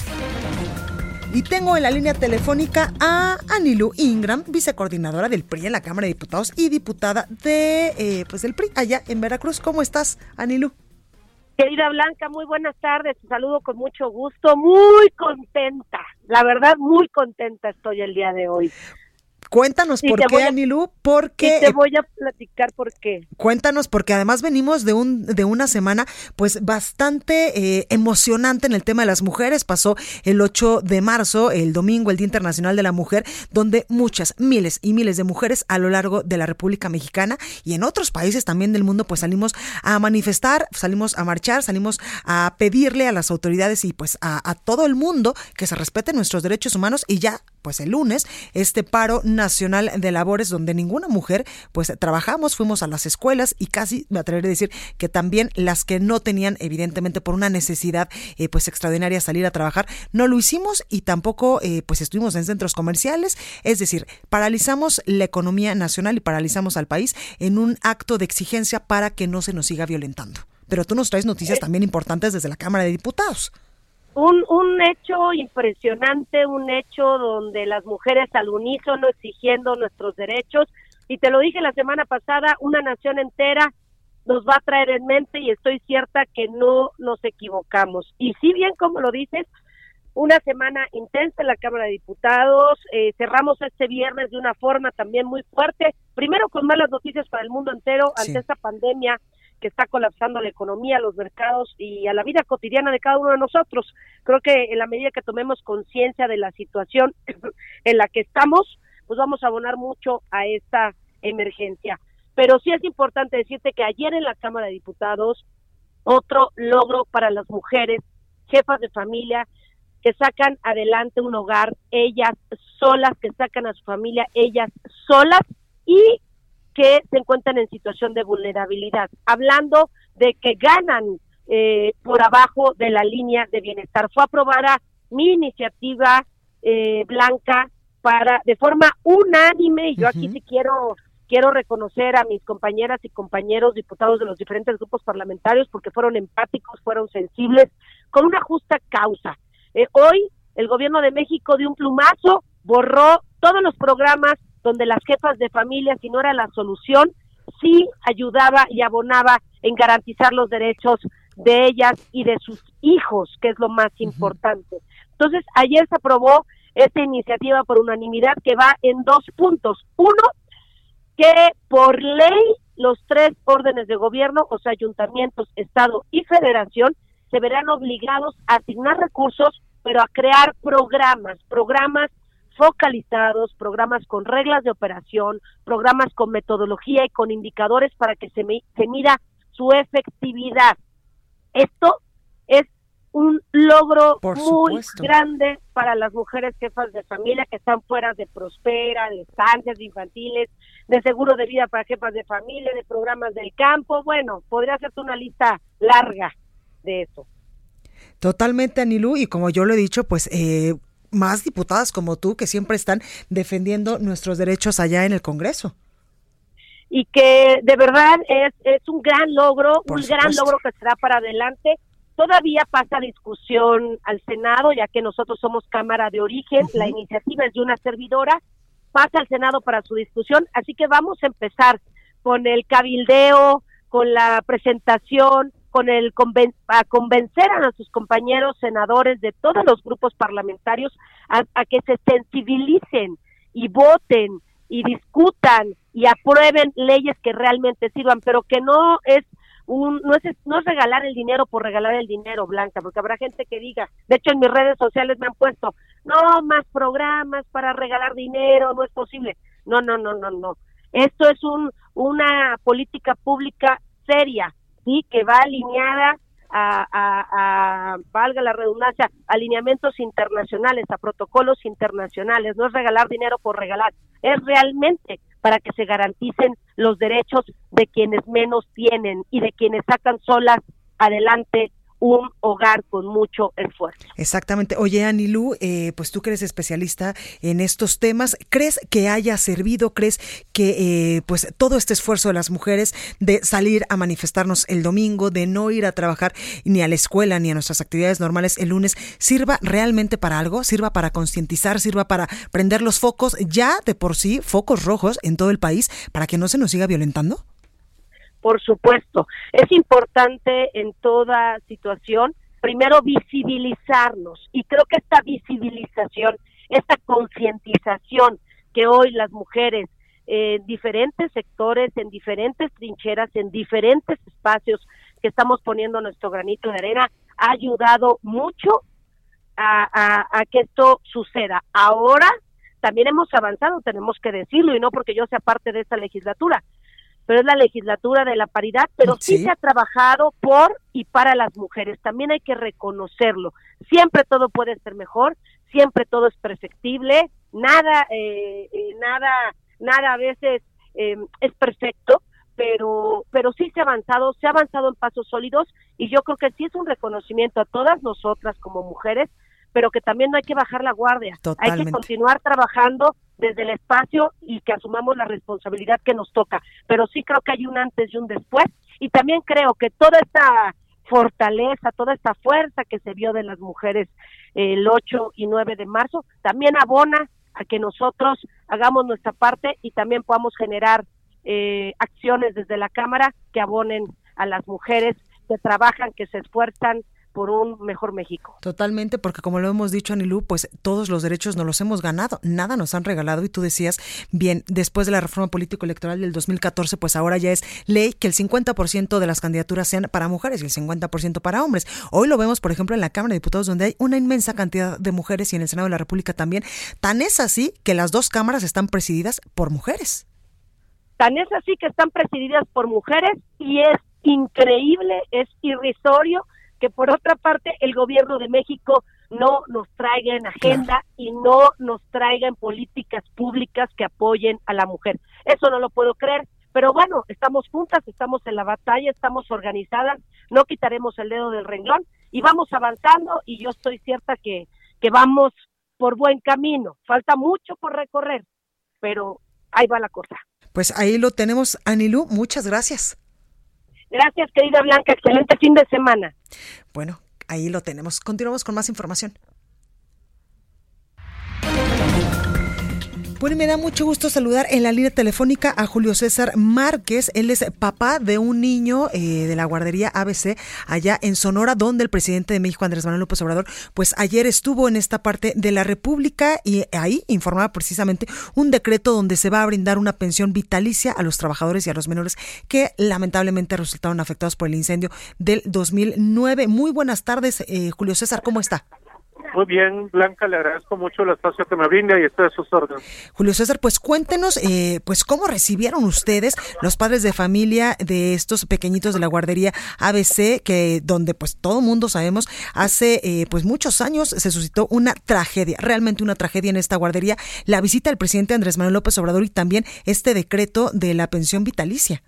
Y tengo en la línea telefónica a Anilu Ingram, vicecoordinadora del PRI en la Cámara de Diputados y diputada de eh, pues del PRI allá en Veracruz. ¿Cómo estás, Anilu? Querida Blanca, muy buenas tardes, te saludo con mucho gusto, muy contenta, la verdad muy contenta estoy el día de hoy. Cuéntanos por qué, Anilú, porque... te voy a platicar por qué. Cuéntanos, porque además venimos de, un, de una semana pues bastante eh, emocionante en el tema de las mujeres. Pasó el 8 de marzo, el domingo, el Día Internacional de la Mujer, donde muchas, miles y miles de mujeres a lo largo de la República Mexicana y en otros países también del mundo pues salimos a manifestar, salimos a marchar, salimos a pedirle a las autoridades y pues a, a todo el mundo que se respeten nuestros derechos humanos y ya pues el lunes este paro nacional de labores donde ninguna mujer pues trabajamos, fuimos a las escuelas y casi me atreveré a decir que también las que no tenían evidentemente por una necesidad eh, pues extraordinaria salir a trabajar, no lo hicimos y tampoco eh, pues estuvimos en centros comerciales, es decir, paralizamos la economía nacional y paralizamos al país en un acto de exigencia para que no se nos siga violentando. Pero tú nos traes noticias también importantes desde la Cámara de Diputados un, un hecho impresionante, un hecho donde las mujeres al unísono exigiendo nuestros derechos. Y te lo dije la semana pasada, una nación entera nos va a traer en mente y estoy cierta que no nos equivocamos. Y si bien, como lo dices, una semana intensa en la Cámara de Diputados, eh, cerramos este viernes de una forma también muy fuerte, primero con malas noticias para el mundo entero ante esta pandemia que está colapsando la economía, los mercados y a la vida cotidiana de cada uno de nosotros. Creo que en la medida que tomemos conciencia de la situación en la que estamos, pues vamos a abonar mucho a esta emergencia. Pero sí es importante decirte que ayer en la Cámara de Diputados, otro logro para las mujeres, jefas de familia, que sacan adelante un hogar, ellas solas, que sacan a su familia, ellas solas, y que se encuentran en situación de vulnerabilidad, hablando de que ganan eh, por abajo de la línea de bienestar. Fue aprobada mi iniciativa eh, blanca para de forma unánime y yo aquí sí quiero quiero reconocer a mis compañeras y compañeros diputados de los diferentes grupos parlamentarios porque fueron empáticos, fueron sensibles con una justa causa. Eh, hoy el gobierno de México de un plumazo borró todos los programas donde las jefas de familia, si no era la solución, sí ayudaba y abonaba en garantizar los derechos de ellas y de sus hijos, que es lo más importante. Entonces, ayer se aprobó esta iniciativa por unanimidad que va en dos puntos. Uno, que por ley los tres órdenes de gobierno, o sea, ayuntamientos, Estado y Federación, se verán obligados a asignar recursos, pero a crear programas, programas focalizados, programas con reglas de operación, programas con metodología y con indicadores para que se, se mida su efectividad. Esto es un logro muy grande para las mujeres jefas de familia que están fuera de Prospera, de estancias infantiles, de seguro de vida para jefas de familia, de programas del campo. Bueno, podría hacerte una lista larga de eso. Totalmente, Anilú, y como yo lo he dicho, pues eh, más diputadas como tú que siempre están defendiendo nuestros derechos allá en el Congreso. Y que de verdad es, es un gran logro, un gran logro que será para adelante. Todavía pasa discusión al Senado, ya que nosotros somos Cámara de Origen, la iniciativa es de una servidora, pasa al Senado para su discusión, así que vamos a empezar con el cabildeo, con la presentación, con el a convencer a sus compañeros senadores de todos los grupos parlamentarios a, que se sensibilicen y voten y discutan y aprueben leyes que realmente sirvan, pero que no es un no es no es regalar el dinero por regalar el dinero, Blanca, porque habrá gente que diga, de hecho en mis redes sociales me han puesto, "No más programas para regalar dinero, no es posible." No, no, no, no, no. Esto es un una política pública seria ¿sí? que va alineada a, a, valga la redundancia, alineamientos internacionales, a protocolos internacionales. No es regalar dinero por regalar, es realmente para que se garanticen los derechos de quienes menos tienen y de quienes sacan solas adelante un hogar con mucho esfuerzo. Exactamente. Oye, Anilú, eh, pues tú que eres especialista en estos temas, ¿crees que haya servido, crees que eh, pues todo este esfuerzo de las mujeres de salir a manifestarnos el domingo, de no ir a trabajar ni a la escuela ni a nuestras actividades normales el lunes, sirva realmente para algo, sirva para concientizar, sirva para prender los focos ya de por sí, focos rojos en todo el país, para que no se nos siga violentando? Por supuesto, es importante en toda situación, primero visibilizarnos y creo que esta visibilización, esta concientización que hoy las mujeres en diferentes sectores, en diferentes trincheras, en diferentes espacios que estamos poniendo nuestro granito de arena, ha ayudado mucho a, a, que esto suceda. Ahora también hemos avanzado, tenemos que decirlo, y no porque yo sea parte de esta legislatura, pero es la legislatura de la paridad, pero sí. se ha trabajado por y para las mujeres, también hay que reconocerlo. Siempre todo puede ser mejor, siempre todo es perfectible, nada, eh, eh, nada, nada a veces em, es perfecto, pero, pero sí se ha avanzado, se ha avanzado en pasos sólidos y yo creo que sí es un reconocimiento a todas nosotras como mujeres, pero que también no hay que bajar la guardia, hay que continuar trabajando desde el espacio y que asumamos la responsabilidad que nos toca. Pero sí creo que hay un antes y un después. Y también creo que toda esta fortaleza, toda esta fuerza que se vio de las mujeres el 8 y 9 de marzo, también abona a que nosotros hagamos nuestra parte y también podamos generar eh, acciones desde la Cámara que abonen a las mujeres que trabajan, que se esfuerzan, por un mejor México. Totalmente, porque como lo hemos dicho, Anilú, pues todos los derechos no los hemos ganado, nada nos han regalado y tú decías, bien, después de la reforma político-electoral del 2014, pues ahora ya es ley que el 50% de las candidaturas sean para mujeres y el 50% para hombres. Hoy lo vemos, por ejemplo, en la Cámara de Diputados, donde hay una inmensa cantidad de mujeres y en el Senado de la República también. Tan es así que las dos cámaras están presididas por mujeres. Tan es así que están presididas por mujeres y es increíble, es irrisorio que por otra parte el gobierno de México no nos traiga en agenda y no nos traiga en políticas públicas que apoyen a la mujer. Eso no lo puedo creer, pero bueno, estamos juntas, estamos en la batalla, estamos organizadas, no quitaremos el dedo del renglón y vamos avanzando y yo estoy cierta que, que vamos por buen camino. Falta mucho por recorrer, pero ahí va la cosa. Pues ahí lo tenemos, Anilú, muchas gracias. Gracias, querida Blanca. Excelente fin de semana. Bueno, ahí lo tenemos. Continuamos con más información. Bueno, me da mucho gusto saludar en la línea telefónica a Julio César Márquez. Él es papá de un niño eh, de la guardería ABC allá en Sonora, donde el presidente de México, Andrés Manuel López Obrador, pues ayer estuvo en esta parte de la República y ahí informaba precisamente un decreto donde se va a brindar una pensión vitalicia a los trabajadores y a los menores que lamentablemente resultaron afectados por el incendio del 2009. Muy buenas tardes, eh, Julio César, ¿cómo está? Muy bien, Blanca, le agradezco mucho el espacio que me brinda y estoy a sus órdenes. Julio César, pues cuéntenos, eh, pues cómo recibieron ustedes los padres de familia de estos pequeñitos de la guardería ABC, que donde pues todo mundo sabemos hace eh, pues muchos años se suscitó una tragedia, realmente una tragedia en esta guardería, la visita del presidente Andrés Manuel López Obrador y también este decreto de la pensión vitalicia.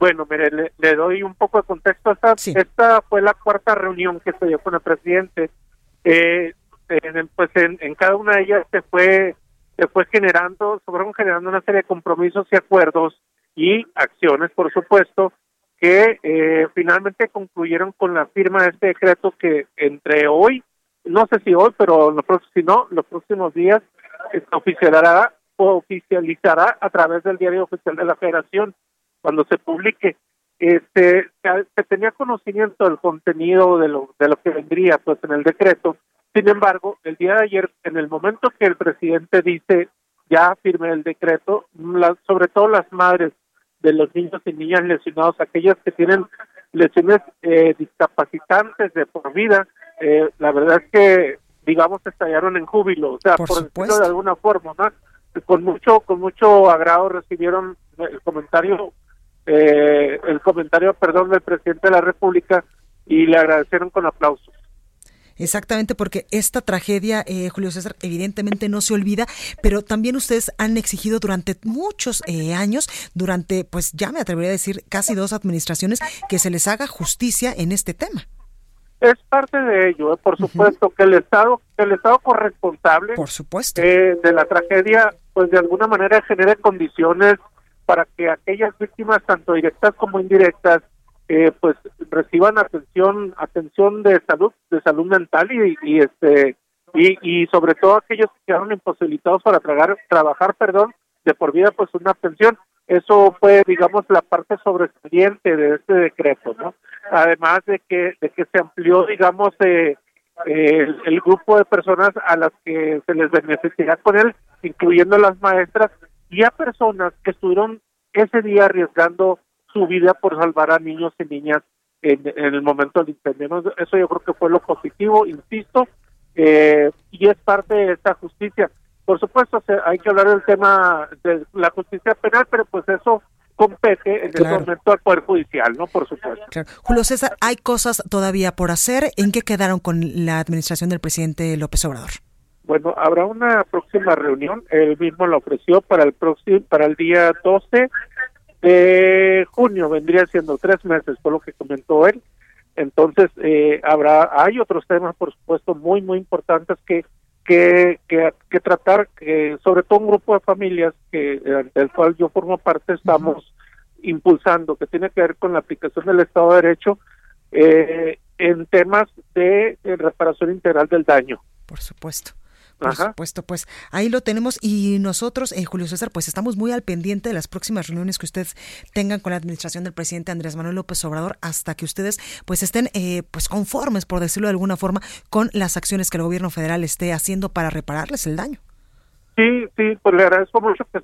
Bueno, mire, le, doy un poco de contexto. Esta, esta fue la cuarta reunión que se dio con el presidente eh, en, pues en, en cada una de ellas se fue se fue generando, fueron generando una serie de compromisos y acuerdos y acciones, por supuesto, que eh, finalmente concluyeron con la firma de este decreto que entre hoy, no sé si hoy, pero los si no, los próximos días se oficializará, oficializará a través del diario oficial de la Federación cuando se publique. Este, se tenía conocimiento del contenido de lo, de lo que vendría pues en el decreto, sin embargo, el día de ayer, en el momento que el presidente dice ya firme el decreto, sobre todo las madres de los niños y niñas lesionados, aquellas que tienen lesiones eh, discapacitantes de por vida, eh, la verdad es que, digamos, estallaron en júbilo, o sea, por, decirlo de alguna forma, ¿no? Con mucho, con mucho agrado recibieron el comentario, eh, el comentario, perdón, del presidente de la República y le agradecieron con aplausos. Exactamente, porque esta tragedia, eh, Julio César, evidentemente no se olvida, pero también ustedes han exigido durante muchos eh, años, durante, pues ya me atrevería a decir, casi dos administraciones, que se les haga justicia en este tema. Es parte de ello, eh, por supuesto, que el Estado, que el Estado corresponsable por supuesto. de la tragedia, pues de alguna manera genere condiciones para que aquellas víctimas, tanto directas como indirectas, eh, pues reciban atención atención de salud de salud mental y, y este y, y sobre todo aquellos que quedaron imposibilitados para tragar, trabajar perdón de por vida pues una atención eso fue digamos la parte sobresaliente de este decreto no además de que de que se amplió digamos eh, el, el, grupo de personas a las que se les beneficiará con él incluyendo las maestras y a personas que estuvieron ese día arriesgando su vida por salvar a niños y niñas en, el momento del incendio. Eso yo creo que fue lo positivo, insisto, eh, y es parte de esta justicia. Por supuesto, hay que hablar del tema de la justicia penal, pero pues eso compete en el momento al Poder Judicial, ¿no? Por supuesto. Julio César, hay cosas todavía por hacer. ¿En qué quedaron con la administración del presidente López Obrador? Bueno, habrá una próxima reunión. Él mismo la ofreció para el próximo, para el día 12 de junio vendría siendo tres meses, por lo que comentó él. Entonces, eh, habrá, hay otros temas, por supuesto, muy, muy importantes que, que, que, tratar, que sobre todo un grupo de familias que del cual yo formo parte estamos impulsando, que tiene que ver con la aplicación del Estado de Derecho eh, en temas de reparación integral del daño. Por supuesto. Por supuesto, pues ahí lo tenemos y nosotros, en Julio César, pues estamos muy al pendiente de las próximas reuniones que ustedes tengan con la administración del presidente Andrés Manuel López Obrador hasta que ustedes pues estén eh, pues conformes, por decirlo de alguna forma, con las acciones que el gobierno federal esté haciendo para repararles el daño. Sí, sí, pues le agradezco mucho que,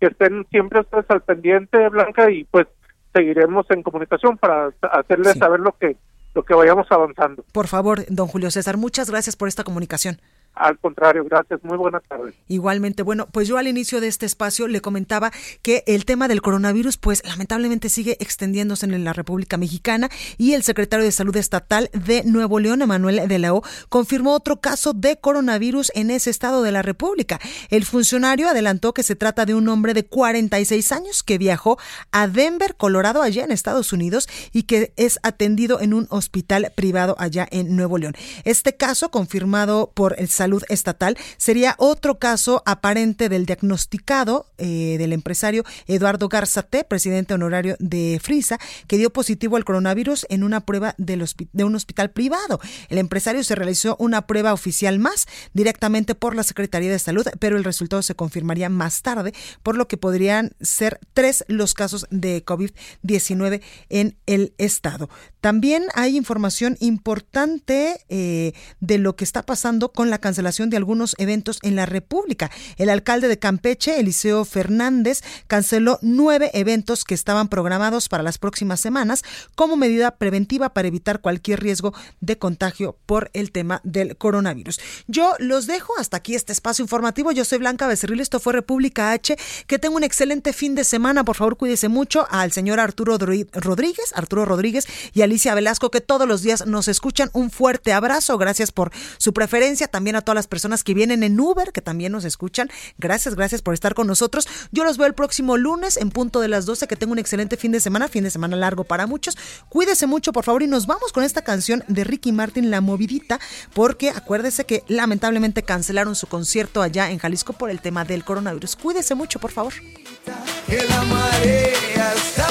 que estén siempre ustedes al pendiente, Blanca, y pues seguiremos en comunicación para hacerles saber lo que lo que vayamos avanzando. Por favor, don Julio César, muchas gracias por esta comunicación. Al contrario, gracias. Muy buenas tardes. Igualmente, bueno, pues yo al inicio de este espacio le comentaba que el tema del coronavirus, pues lamentablemente sigue extendiéndose en la República Mexicana y el secretario de Salud Estatal de Nuevo León, Emanuel de la O, confirmó otro caso de coronavirus en ese estado de la República. El funcionario adelantó que se trata de un hombre de 46 años que viajó a Denver, Colorado, allá en Estados Unidos y que es atendido en un hospital privado allá en Nuevo León. Este caso, confirmado por el Salud Estatal sería otro caso aparente del diagnosticado eh, del empresario Eduardo Garzate, presidente honorario de Frisa, que dio positivo al coronavirus en una prueba de un hospital privado. El empresario se realizó una prueba oficial más directamente por la Secretaría de Salud, pero el resultado se confirmaría más tarde, por lo que podrían ser tres los casos de COVID-19 en el estado. También hay información importante eh, de lo que está pasando con la cancelación de algunos eventos en la República. El alcalde de Campeche, Eliseo Fernández, canceló nueve eventos que estaban programados para las próximas semanas como medida preventiva para evitar cualquier riesgo de contagio por el tema del coronavirus. Yo los dejo hasta aquí este espacio informativo. Yo soy Blanca Becerril, esto fue República H. Que tenga un excelente fin de semana. Por favor, cuídese mucho al señor Arturo Rodríguez, Arturo Rodríguez y Alicia Velasco, que todos los días nos escuchan. Un fuerte abrazo. Gracias por su preferencia. También a todas las personas que vienen en Uber, que también nos escuchan. Gracias, gracias por estar con nosotros. Yo los veo el próximo lunes en punto de las 12. Que tenga un excelente fin de semana, fin de semana largo para muchos. Cuídese mucho, por favor, y nos vamos con esta canción de Ricky Martin, La Movidita, porque acuérdese que lamentablemente cancelaron su concierto allá en Jalisco por el tema del coronavirus. Cuídese mucho, por favor. Que la marea está.